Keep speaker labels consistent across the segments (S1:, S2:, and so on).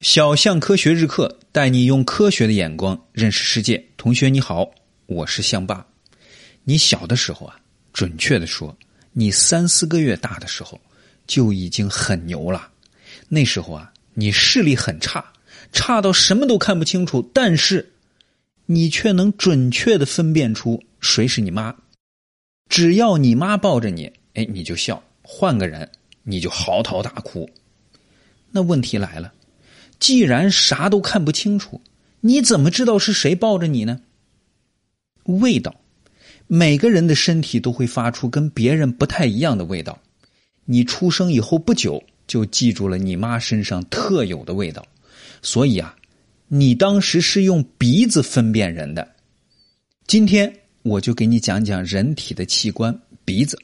S1: 小象科学日课带你用科学的眼光认识世界。同学你好，我是象爸。你小的时候啊，准确的说，你三四个月大的时候就已经很牛了。那时候啊，你视力很差，差到什么都看不清楚，但是你却能准确的分辨出谁是你妈。只要你妈抱着你，哎，你就笑；换个人，你就嚎啕大哭。那问题来了。既然啥都看不清楚，你怎么知道是谁抱着你呢？味道，每个人的身体都会发出跟别人不太一样的味道。你出生以后不久就记住了你妈身上特有的味道，所以啊，你当时是用鼻子分辨人的。今天我就给你讲讲人体的器官——鼻子。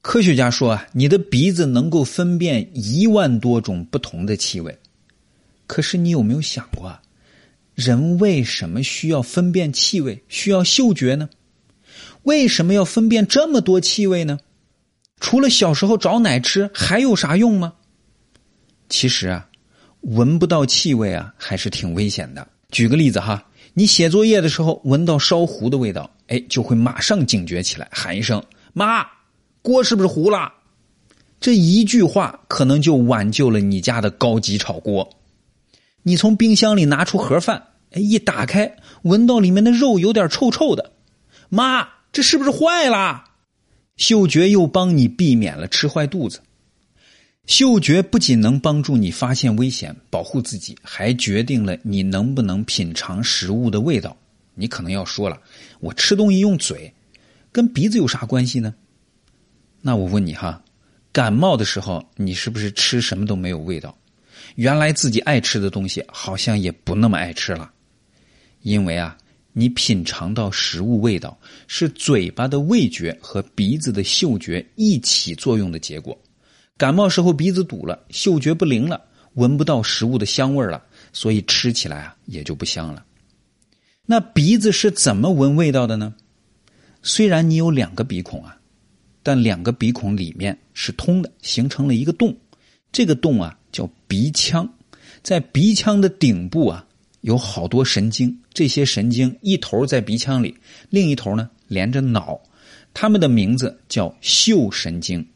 S1: 科学家说啊，你的鼻子能够分辨一万多种不同的气味。可是你有没有想过，人为什么需要分辨气味，需要嗅觉呢？为什么要分辨这么多气味呢？除了小时候找奶吃，还有啥用吗？其实啊，闻不到气味啊，还是挺危险的。举个例子哈，你写作业的时候闻到烧糊的味道，哎，就会马上警觉起来，喊一声“妈，锅是不是糊了？”这一句话可能就挽救了你家的高级炒锅。你从冰箱里拿出盒饭，哎，一打开，闻到里面的肉有点臭臭的，妈，这是不是坏了？嗅觉又帮你避免了吃坏肚子。嗅觉不仅能帮助你发现危险、保护自己，还决定了你能不能品尝食物的味道。你可能要说了，我吃东西用嘴，跟鼻子有啥关系呢？那我问你哈，感冒的时候，你是不是吃什么都没有味道？原来自己爱吃的东西，好像也不那么爱吃了，因为啊，你品尝到食物味道是嘴巴的味觉和鼻子的嗅觉一起作用的结果。感冒时候鼻子堵了，嗅觉不灵了，闻不到食物的香味了，所以吃起来啊也就不香了。那鼻子是怎么闻味道的呢？虽然你有两个鼻孔啊，但两个鼻孔里面是通的，形成了一个洞。这个洞啊叫鼻腔，在鼻腔的顶部啊有好多神经，这些神经一头在鼻腔里，另一头呢连着脑，它们的名字叫嗅神经。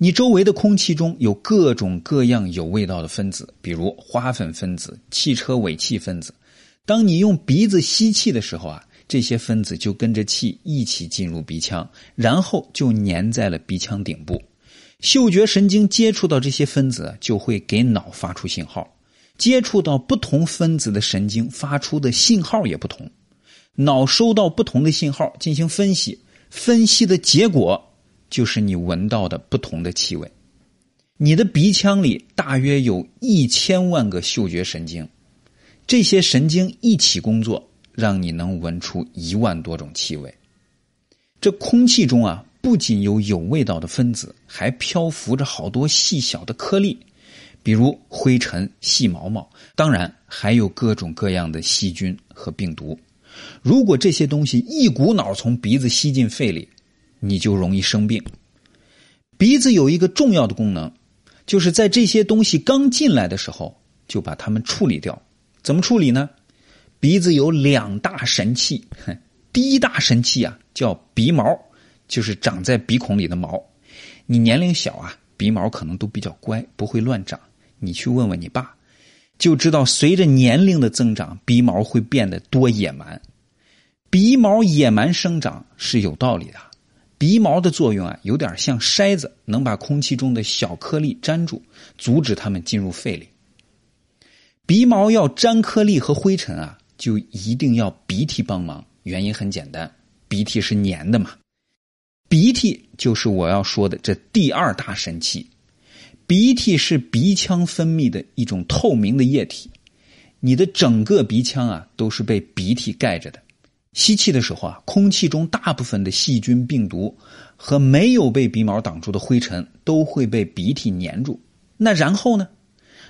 S1: 你周围的空气中有各种各样有味道的分子，比如花粉分子、汽车尾气分子。当你用鼻子吸气的时候啊，这些分子就跟着气一起进入鼻腔，然后就粘在了鼻腔顶部。嗅觉神经接触到这些分子，就会给脑发出信号。接触到不同分子的神经发出的信号也不同，脑收到不同的信号进行分析，分析的结果就是你闻到的不同的气味。你的鼻腔里大约有一千万个嗅觉神经，这些神经一起工作，让你能闻出一万多种气味。这空气中啊。不仅有有味道的分子，还漂浮着好多细小的颗粒，比如灰尘、细毛毛。当然，还有各种各样的细菌和病毒。如果这些东西一股脑从鼻子吸进肺里，你就容易生病。鼻子有一个重要的功能，就是在这些东西刚进来的时候，就把它们处理掉。怎么处理呢？鼻子有两大神器，第一大神器啊，叫鼻毛。就是长在鼻孔里的毛，你年龄小啊，鼻毛可能都比较乖，不会乱长。你去问问你爸，就知道随着年龄的增长，鼻毛会变得多野蛮。鼻毛野蛮生长是有道理的。鼻毛的作用啊，有点像筛子，能把空气中的小颗粒粘住，阻止它们进入肺里。鼻毛要粘颗粒和灰尘啊，就一定要鼻涕帮忙。原因很简单，鼻涕是粘的嘛。鼻涕就是我要说的这第二大神器。鼻涕是鼻腔分泌的一种透明的液体，你的整个鼻腔啊都是被鼻涕盖着的。吸气的时候啊，空气中大部分的细菌、病毒和没有被鼻毛挡住的灰尘都会被鼻涕粘住。那然后呢？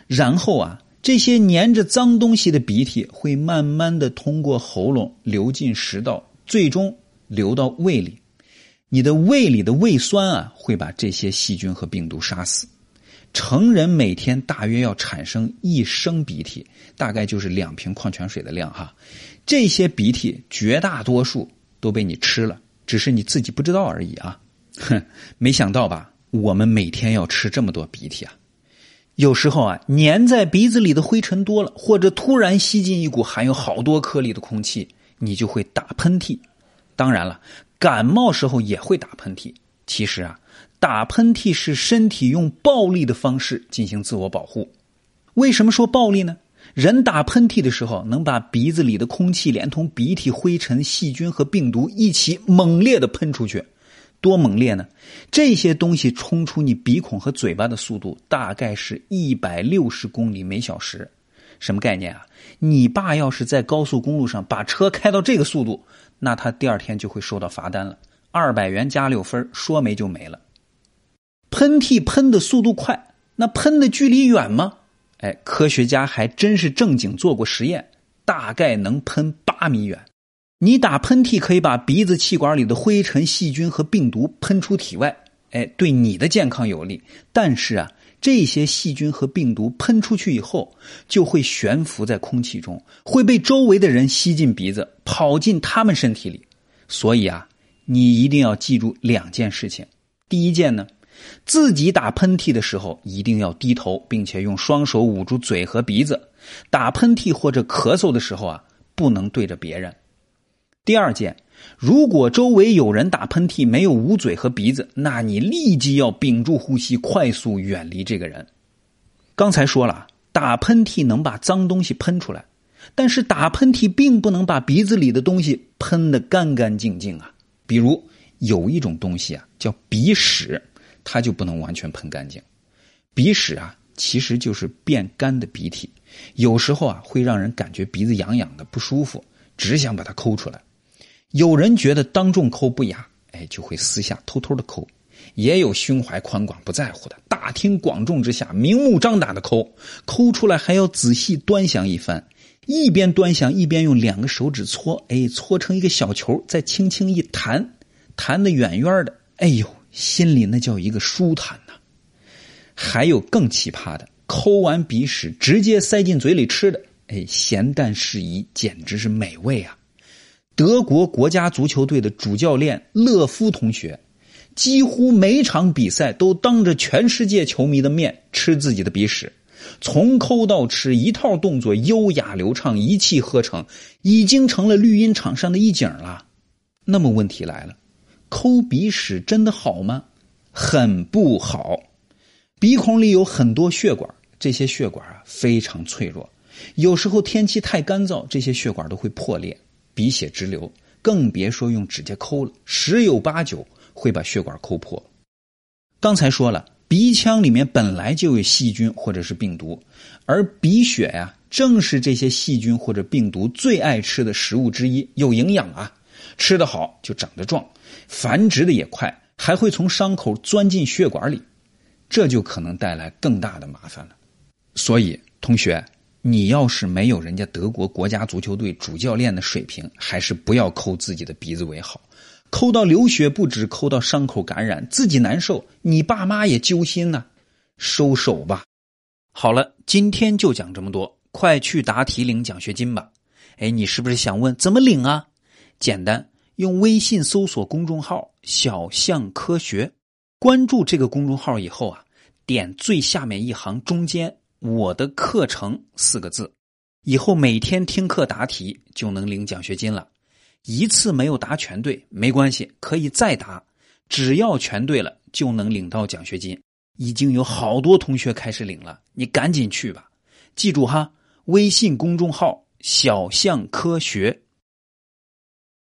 S1: 然后啊，这些粘着脏东西的鼻涕会慢慢的通过喉咙流进食道，最终流到胃里。你的胃里的胃酸啊，会把这些细菌和病毒杀死。成人每天大约要产生一升鼻涕，大概就是两瓶矿泉水的量哈。这些鼻涕绝大多数都被你吃了，只是你自己不知道而已啊！哼，没想到吧？我们每天要吃这么多鼻涕啊！有时候啊，粘在鼻子里的灰尘多了，或者突然吸进一股含有好多颗粒的空气，你就会打喷嚏。当然了，感冒时候也会打喷嚏。其实啊，打喷嚏是身体用暴力的方式进行自我保护。为什么说暴力呢？人打喷嚏的时候，能把鼻子里的空气连同鼻涕、灰尘、细菌和病毒一起猛烈的喷出去，多猛烈呢？这些东西冲出你鼻孔和嘴巴的速度大概是一百六十公里每小时，什么概念啊？你爸要是在高速公路上把车开到这个速度，那他第二天就会收到罚单了，二百元加六分，说没就没了。喷嚏喷的速度快，那喷的距离远吗？哎，科学家还真是正经做过实验，大概能喷八米远。你打喷嚏可以把鼻子气管里的灰尘、细菌和病毒喷出体外，哎，对你的健康有利。但是啊，这些细菌和病毒喷出去以后，就会悬浮在空气中，会被周围的人吸进鼻子，跑进他们身体里。所以啊，你一定要记住两件事情。第一件呢。自己打喷嚏的时候一定要低头，并且用双手捂住嘴和鼻子。打喷嚏或者咳嗽的时候啊，不能对着别人。第二件，如果周围有人打喷嚏没有捂嘴和鼻子，那你立即要屏住呼吸，快速远离这个人。刚才说了，打喷嚏能把脏东西喷出来，但是打喷嚏并不能把鼻子里的东西喷得干干净净啊。比如有一种东西啊，叫鼻屎。它就不能完全喷干净，鼻屎啊，其实就是变干的鼻涕，有时候啊会让人感觉鼻子痒痒的不舒服，只想把它抠出来。有人觉得当众抠不雅，哎，就会私下偷偷的抠；也有胸怀宽广不在乎的，大庭广众之下明目张胆的抠，抠出来还要仔细端详一番，一边端详一边用两个手指搓，哎，搓成一个小球，再轻轻一弹，弹的远远的，哎呦。心里那叫一个舒坦呐！还有更奇葩的，抠完鼻屎直接塞进嘴里吃的，哎，咸淡适宜，简直是美味啊！德国国家足球队的主教练勒夫同学，几乎每场比赛都当着全世界球迷的面吃自己的鼻屎，从抠到吃一套动作优雅流畅，一气呵成，已经成了绿茵场上的一景了。那么问题来了。抠鼻屎真的好吗？很不好。鼻孔里有很多血管，这些血管啊非常脆弱，有时候天气太干燥，这些血管都会破裂，鼻血直流，更别说用指甲抠了，十有八九会把血管抠破。刚才说了，鼻腔里面本来就有细菌或者是病毒，而鼻血呀正是这些细菌或者病毒最爱吃的食物之一，有营养啊，吃得好就长得壮。繁殖的也快，还会从伤口钻进血管里，这就可能带来更大的麻烦了。所以，同学，你要是没有人家德国国家足球队主教练的水平，还是不要抠自己的鼻子为好。抠到流血不止，抠到伤口感染，自己难受，你爸妈也揪心呐。收手吧。好了，今天就讲这么多，快去答题领奖学金吧。哎，你是不是想问怎么领啊？简单。用微信搜索公众号“小象科学”，关注这个公众号以后啊，点最下面一行中间“我的课程”四个字，以后每天听课答题就能领奖学金了。一次没有答全对没关系，可以再答，只要全对了就能领到奖学金。已经有好多同学开始领了，你赶紧去吧。记住哈，微信公众号“小象科学”。